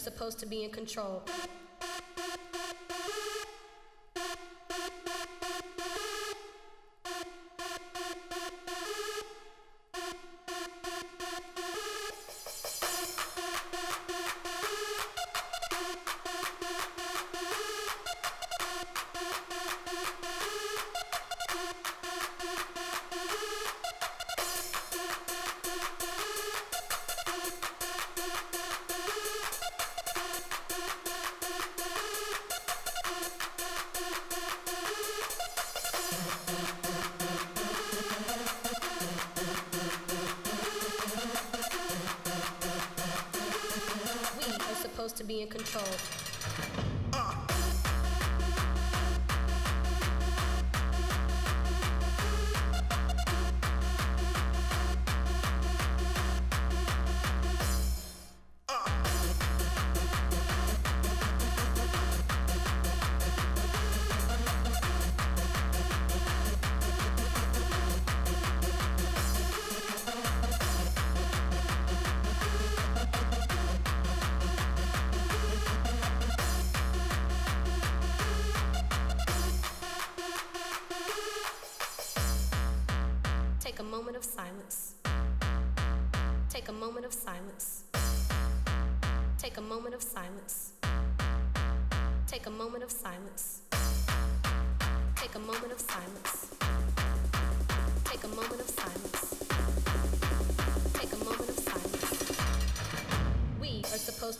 supposed to be in control.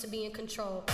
Be in control.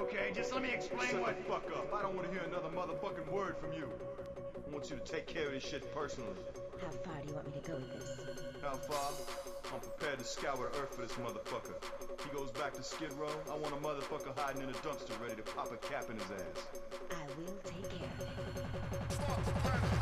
Okay, just let me explain Shut what. the fuck up. I don't want to hear another motherfucking word from you. I want you to take care of this shit personally. How far do you want me to go with this? How far? I'm prepared to scour the earth for this motherfucker. He goes back to Skid Row. I want a motherfucker hiding in a dumpster ready to pop a cap in his ass. I will take care of it.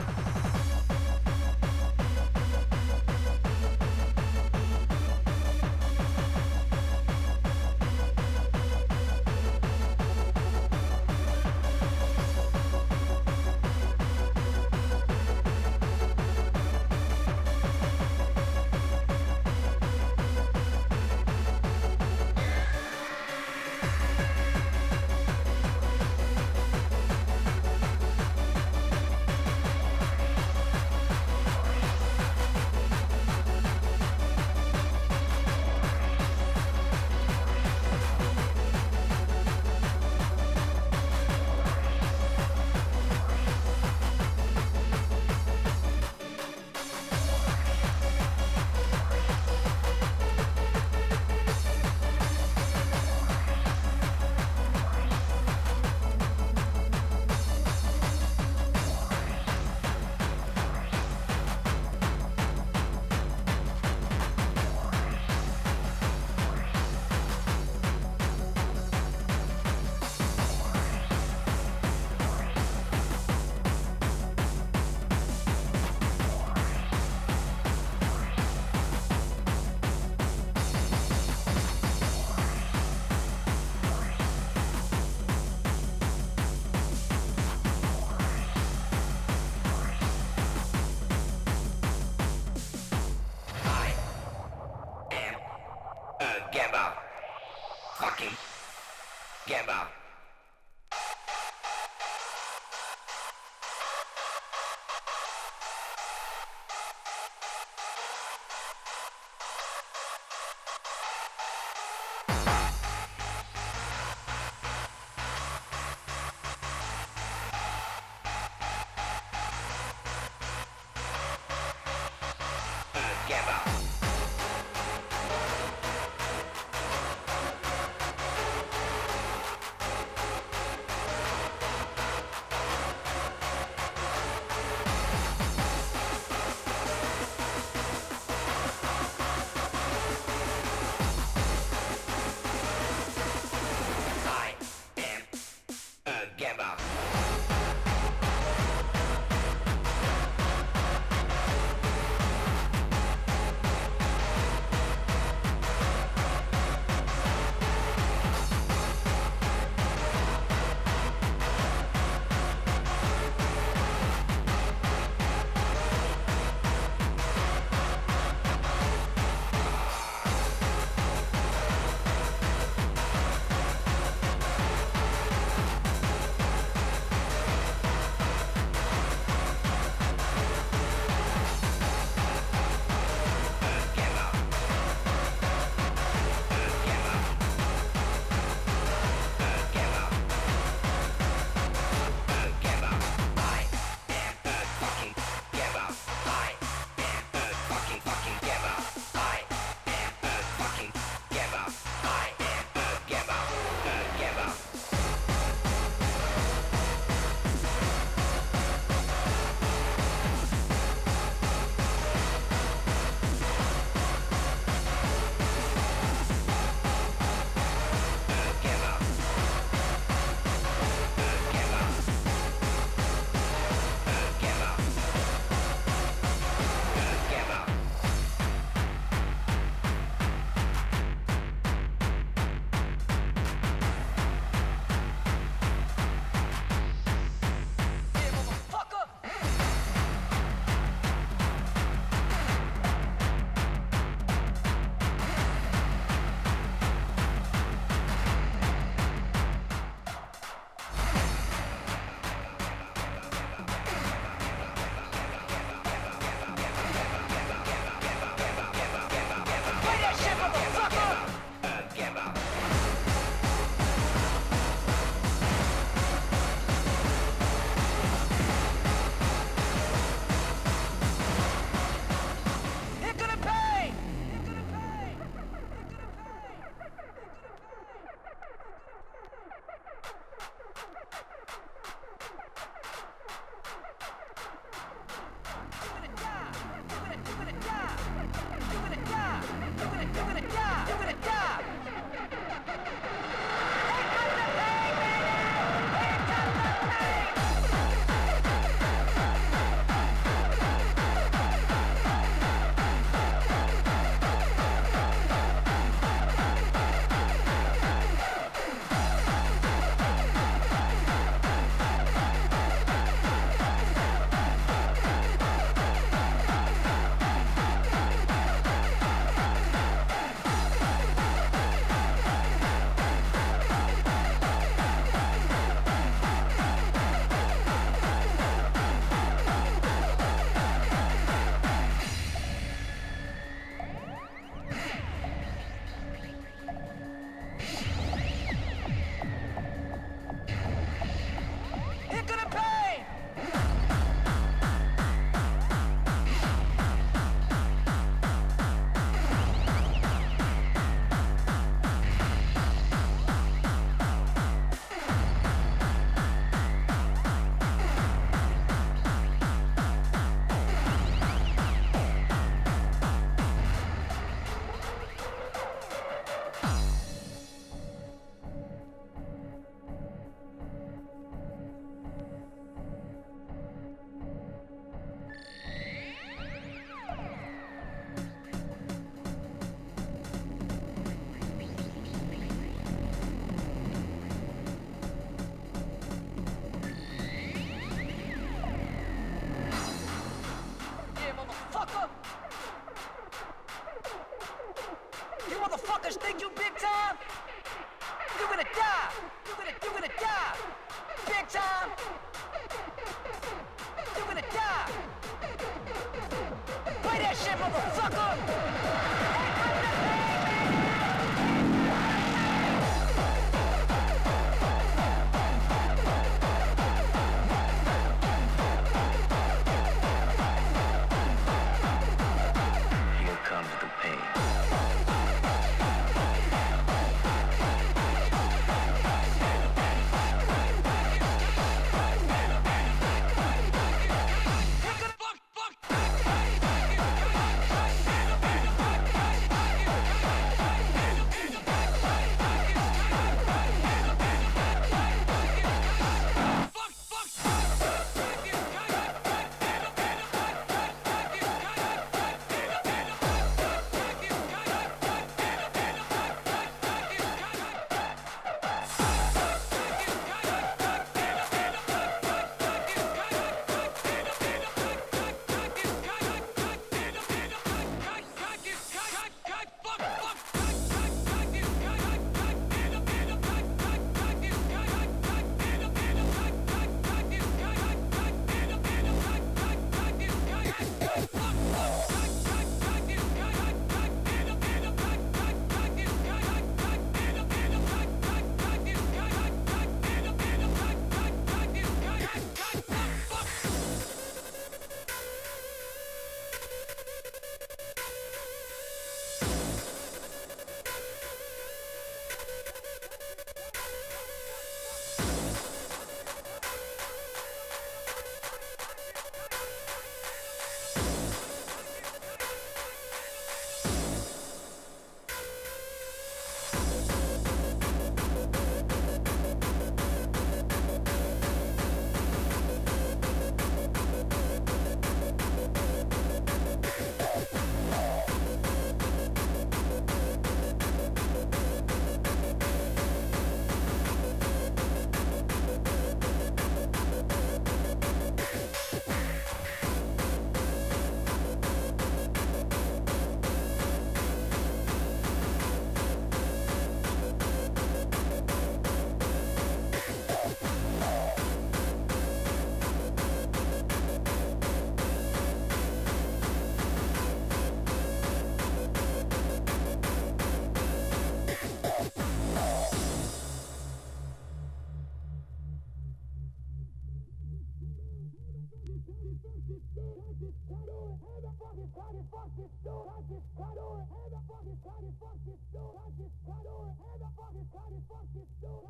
fuck this dude, I just cut on it. The fuck is cut, fuck this dude, I just cut on it. The fuck is cut, fuck this dude.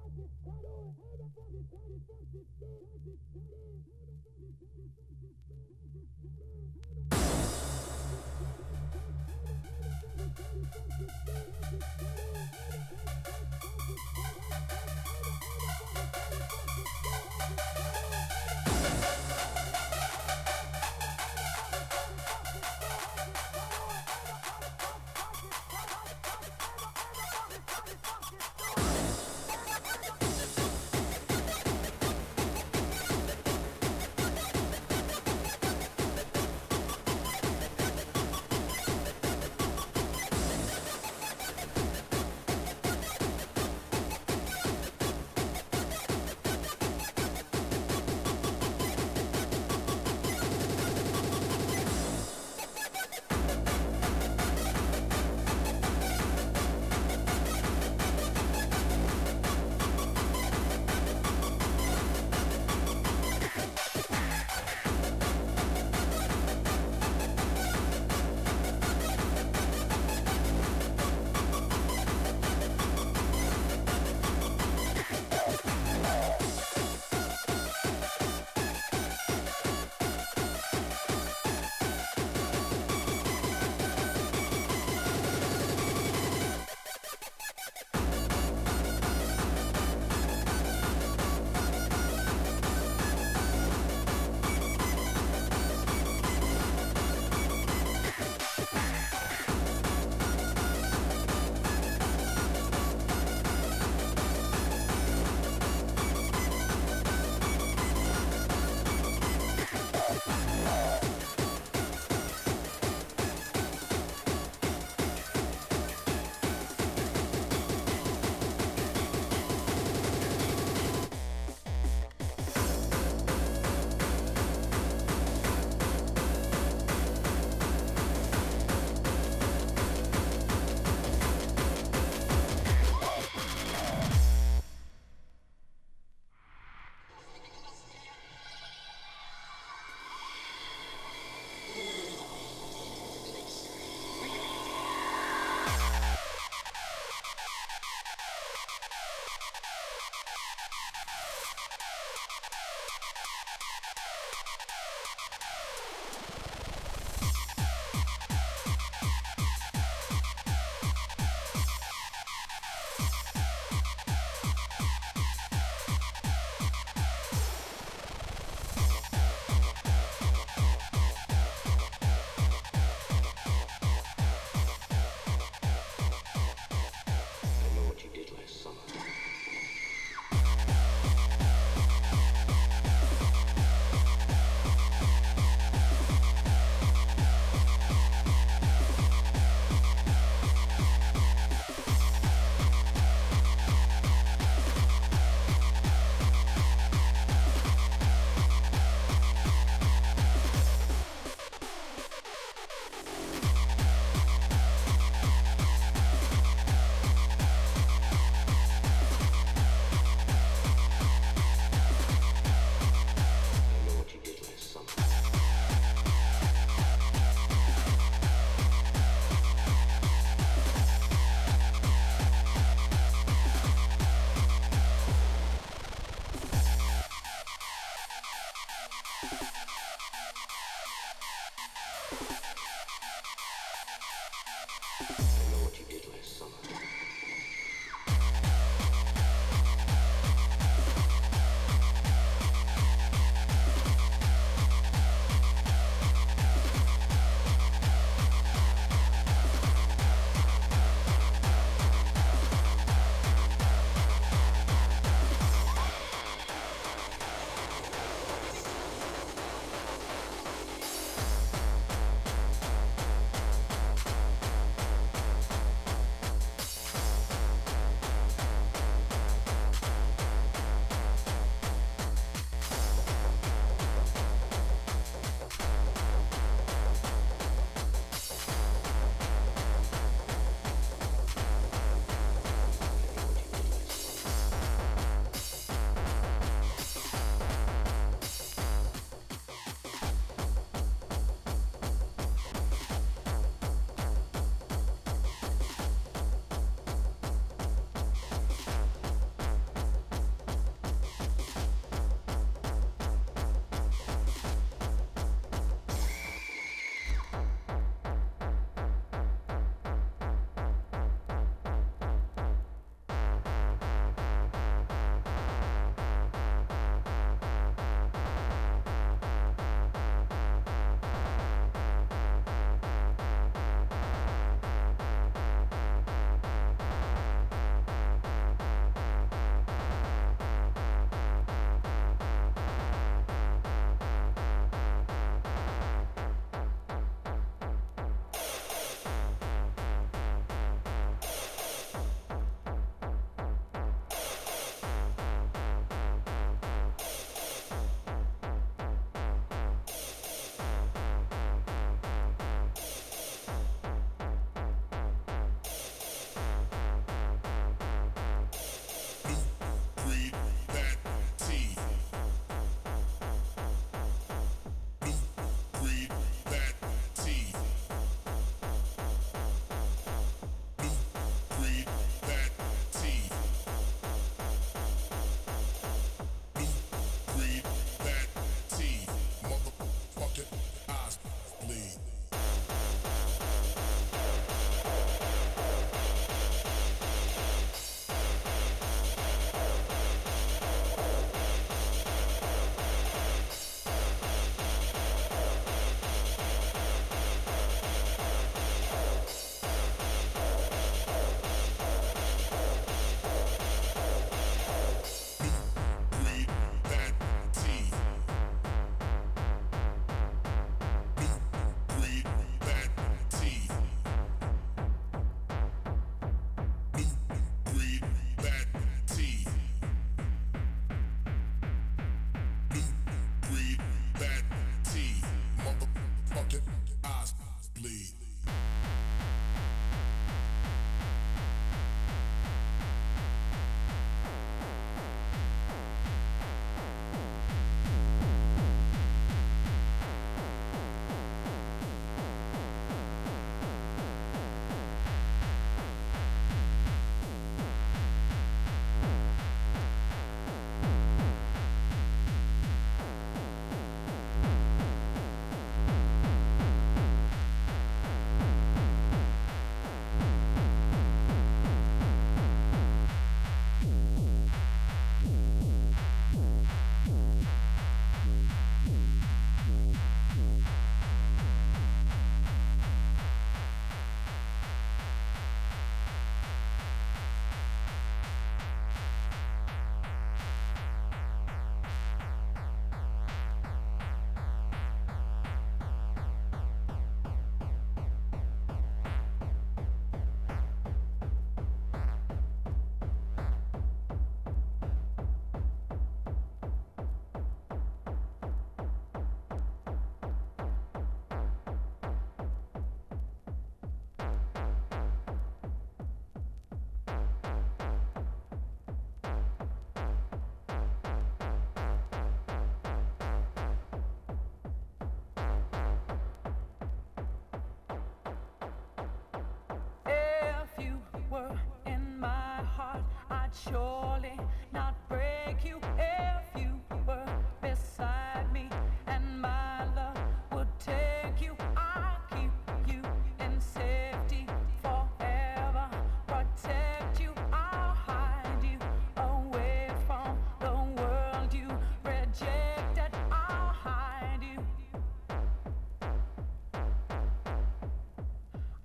Surely not break you if you were beside me, and my love would take you. I'll keep you in safety forever, protect you. I'll hide you away from the world you rejected. I'll hide you.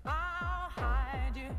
I'll hide you.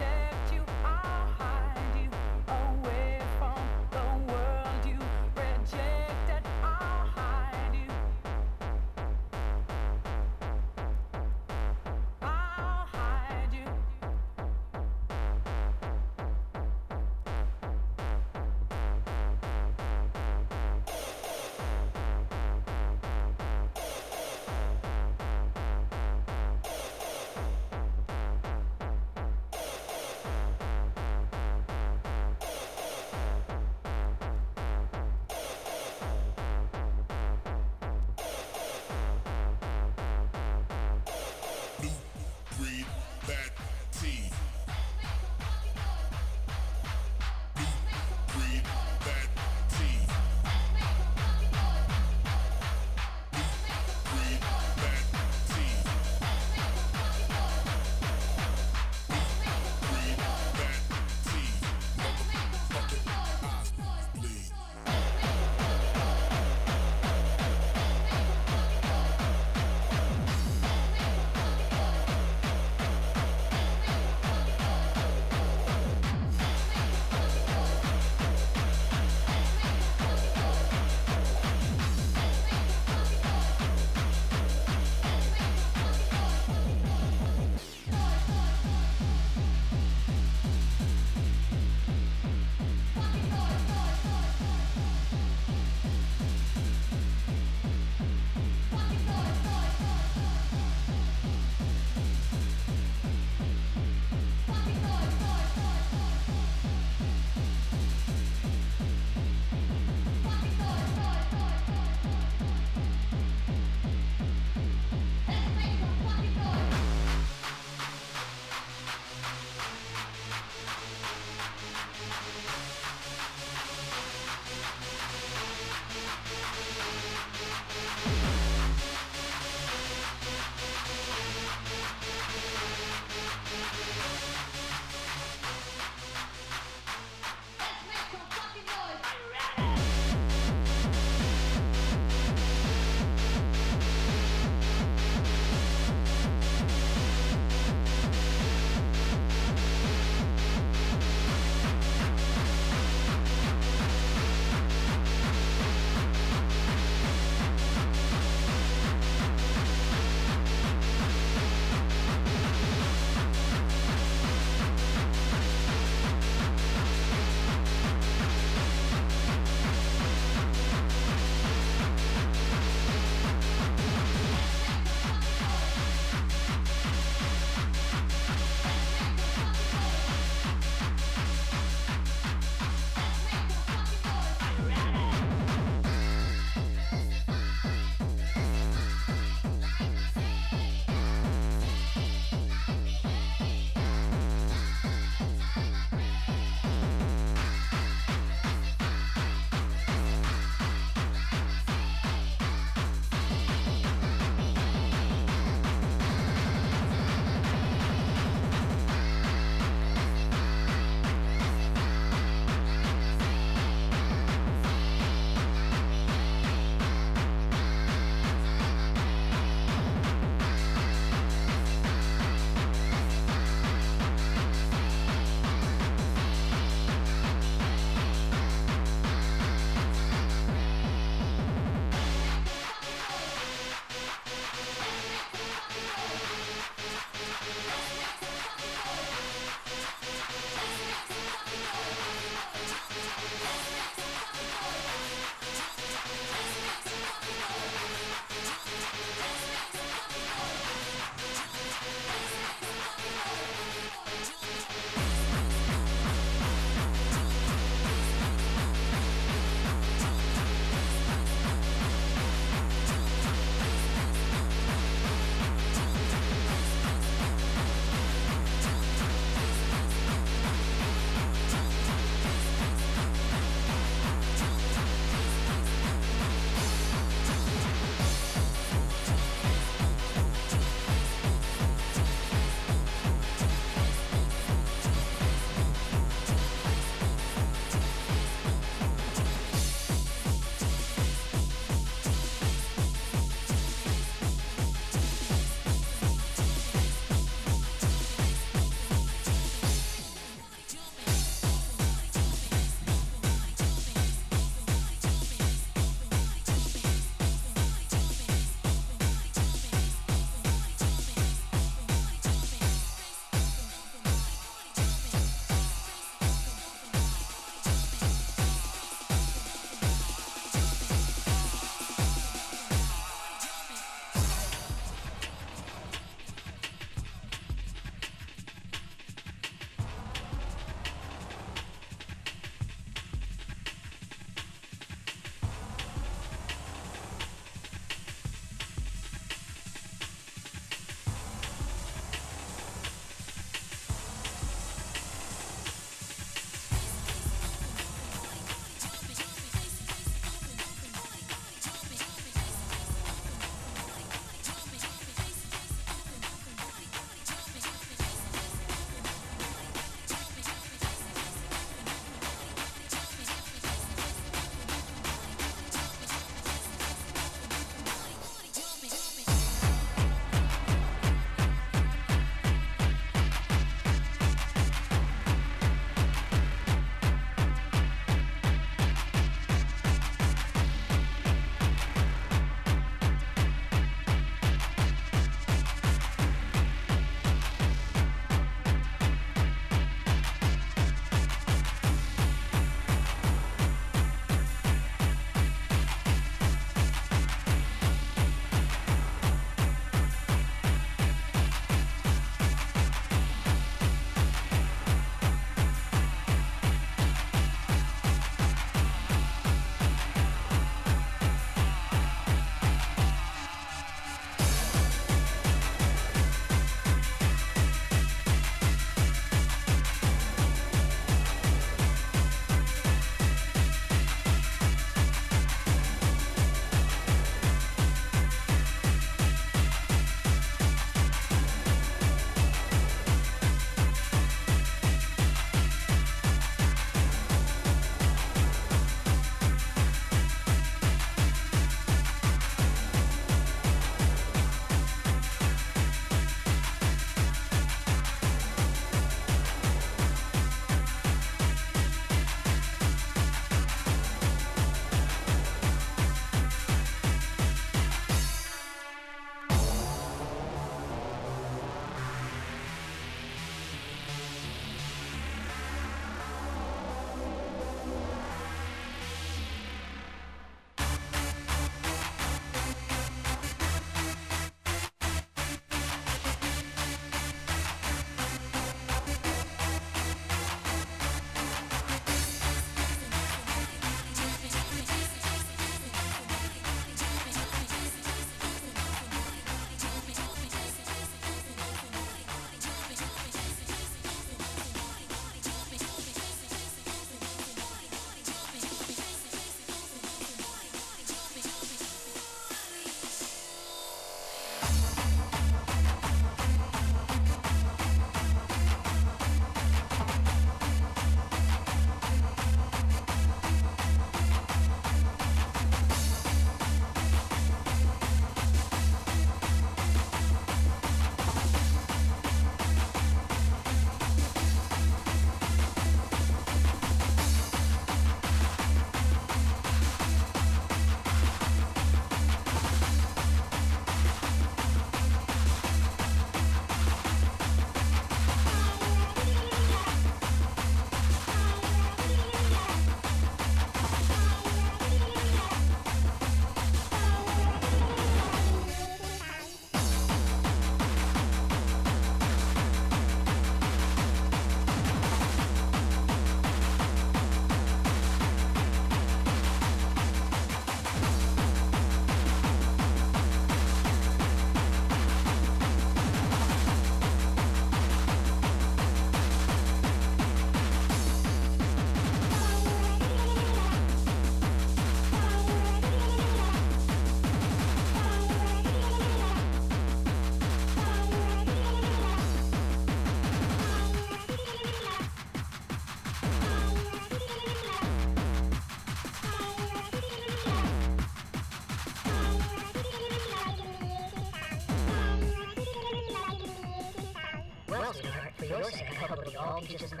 All peaches and.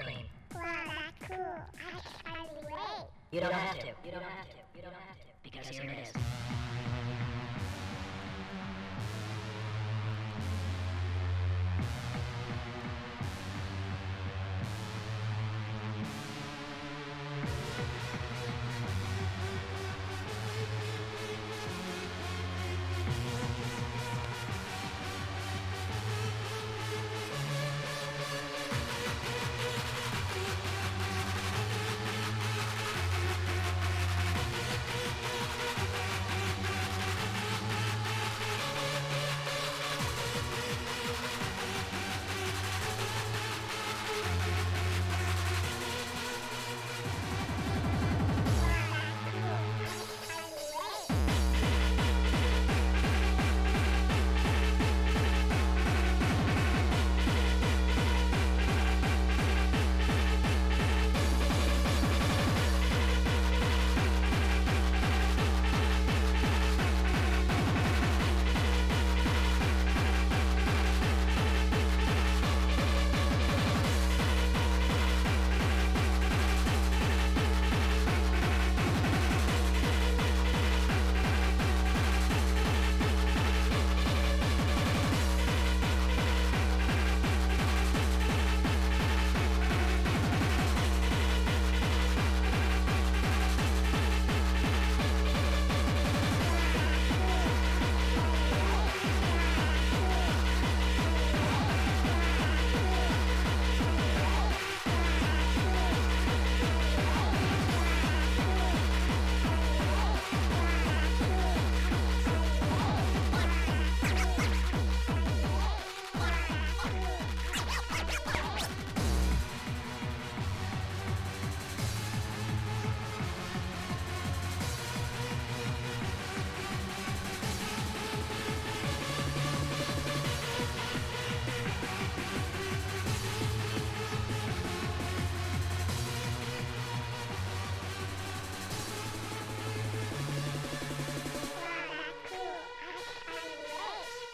Wow, that's cool. I can hardly wait. You don't have to.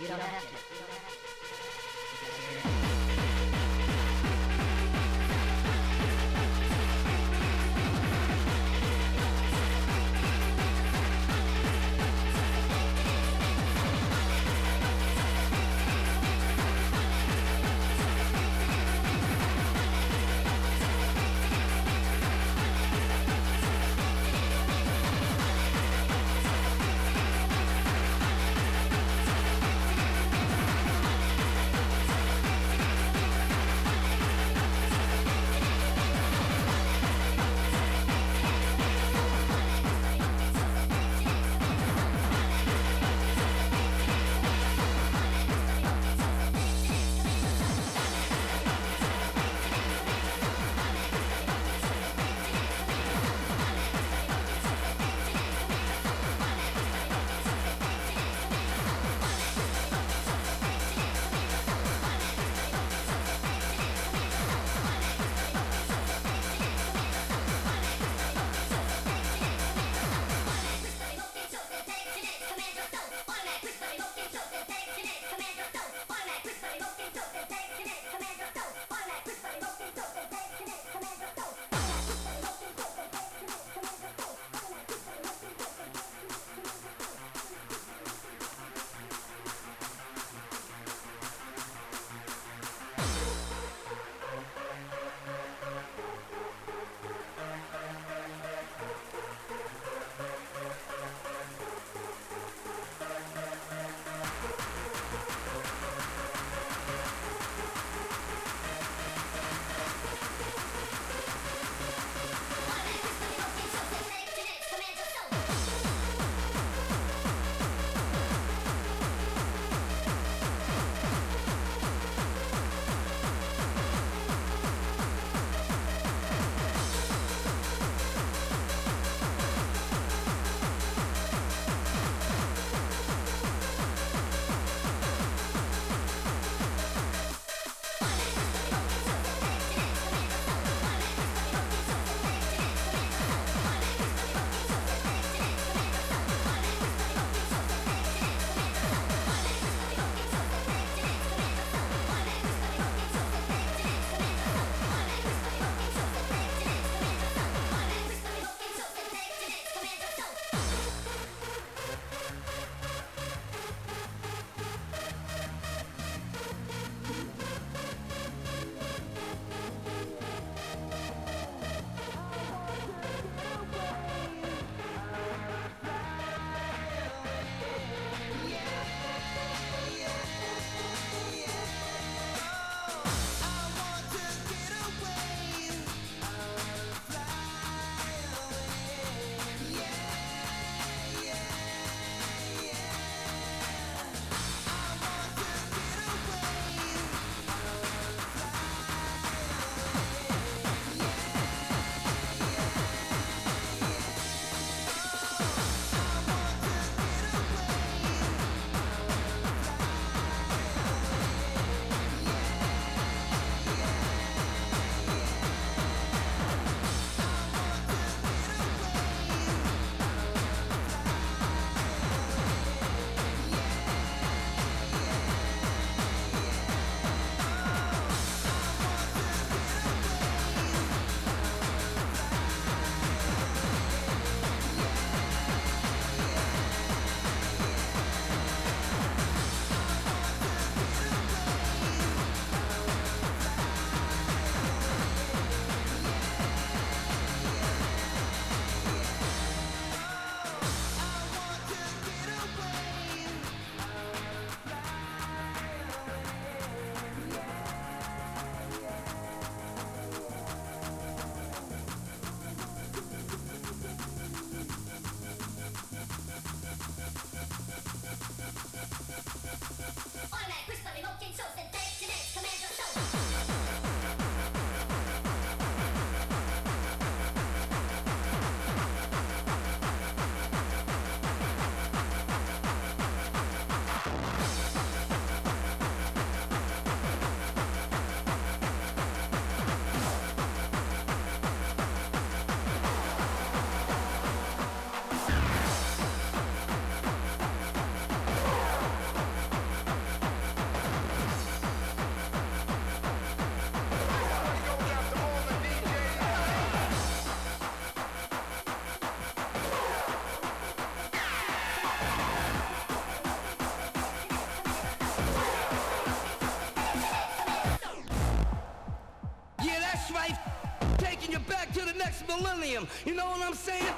You don't you back to the next millennium. You know what I'm saying?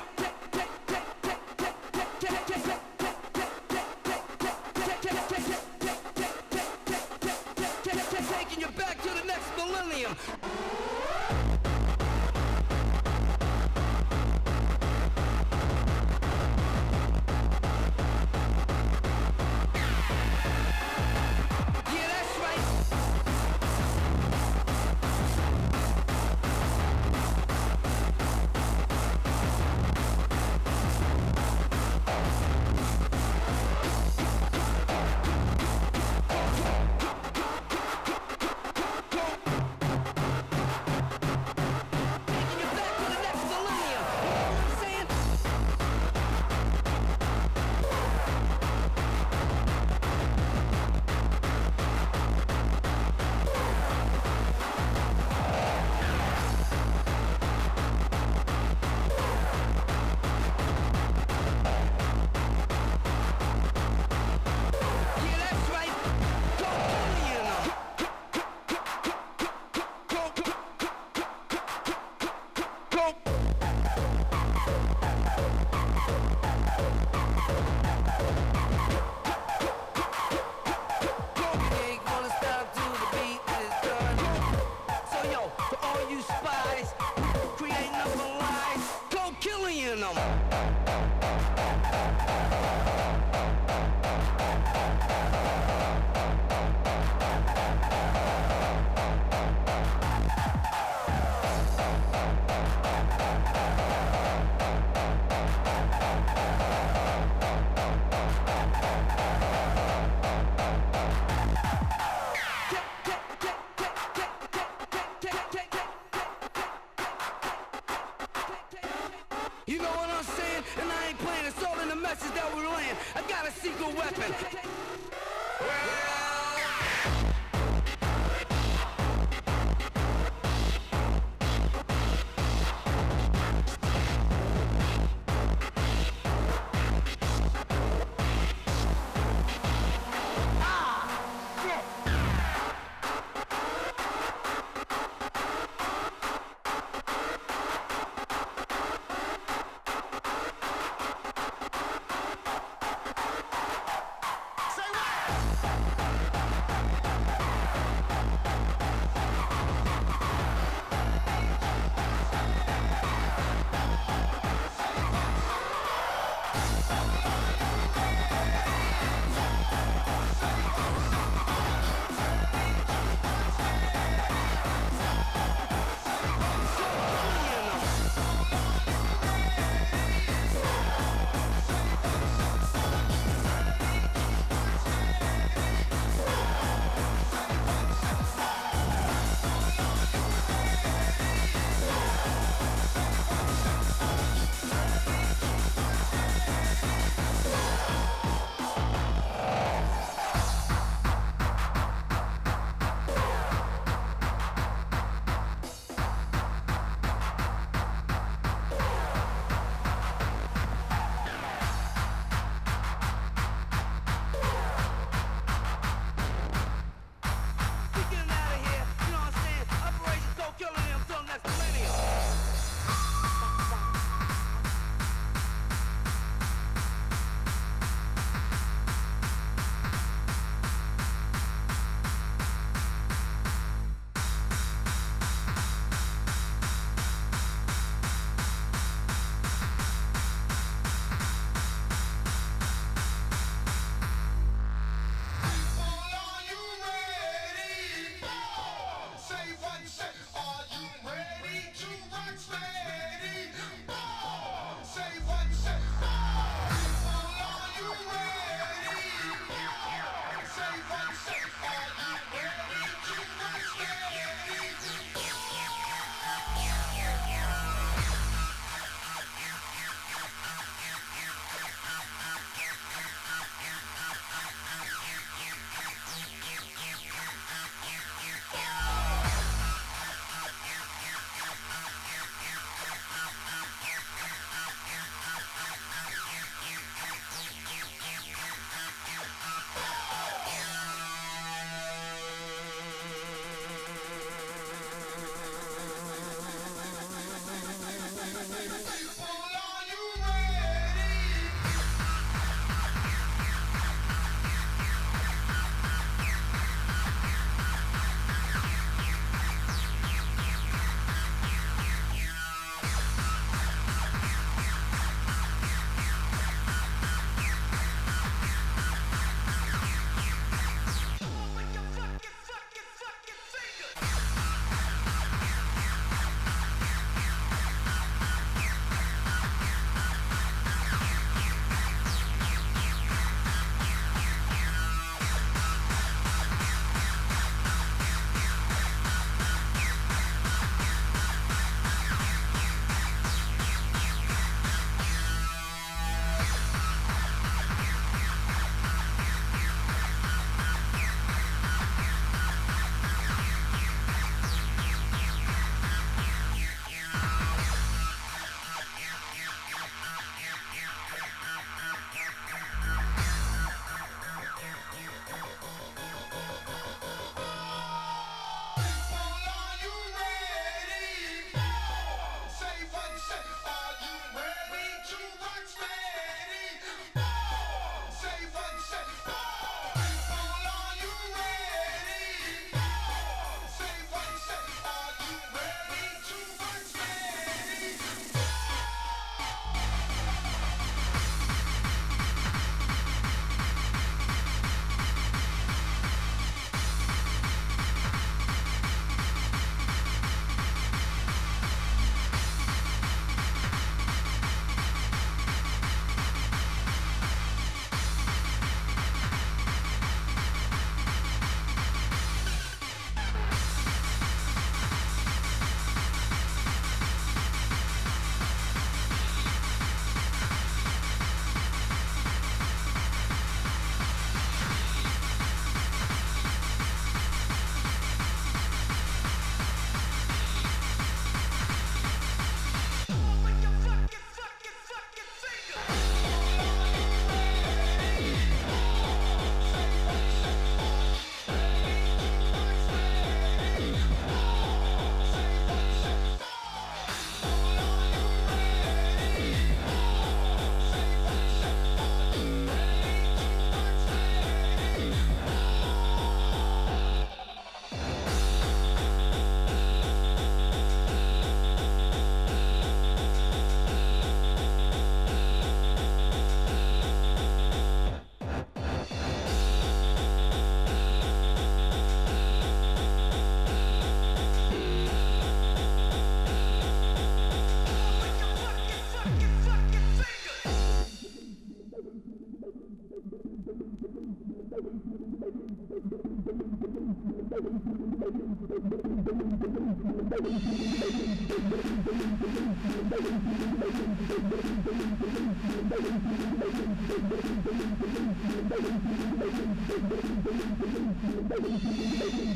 Thank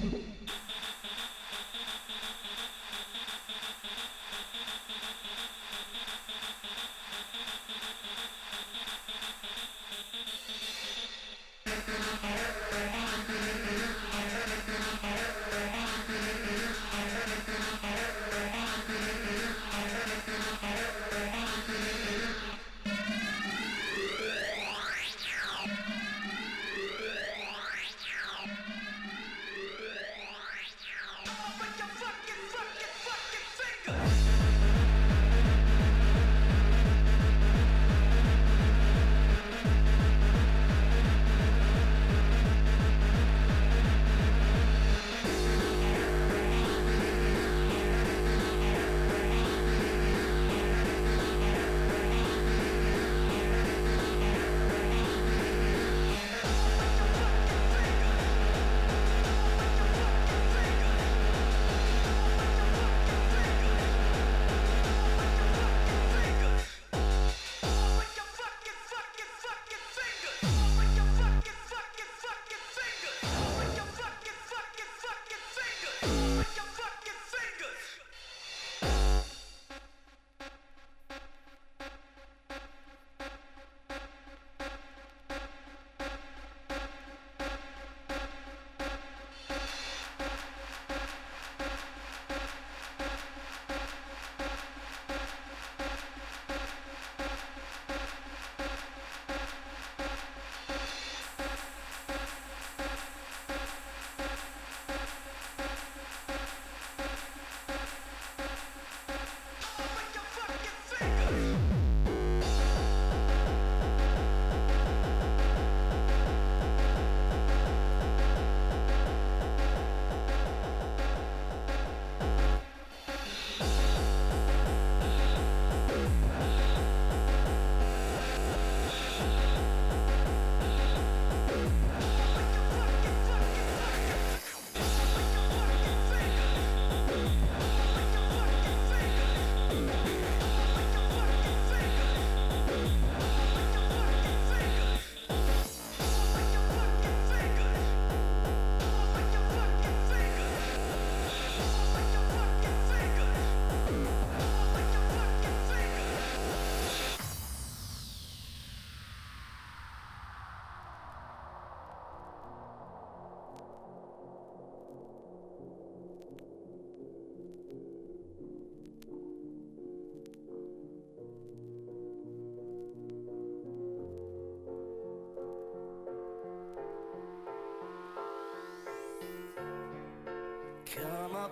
you.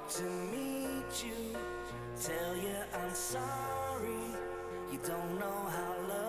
To meet you, tell you I'm sorry. You don't know how lovely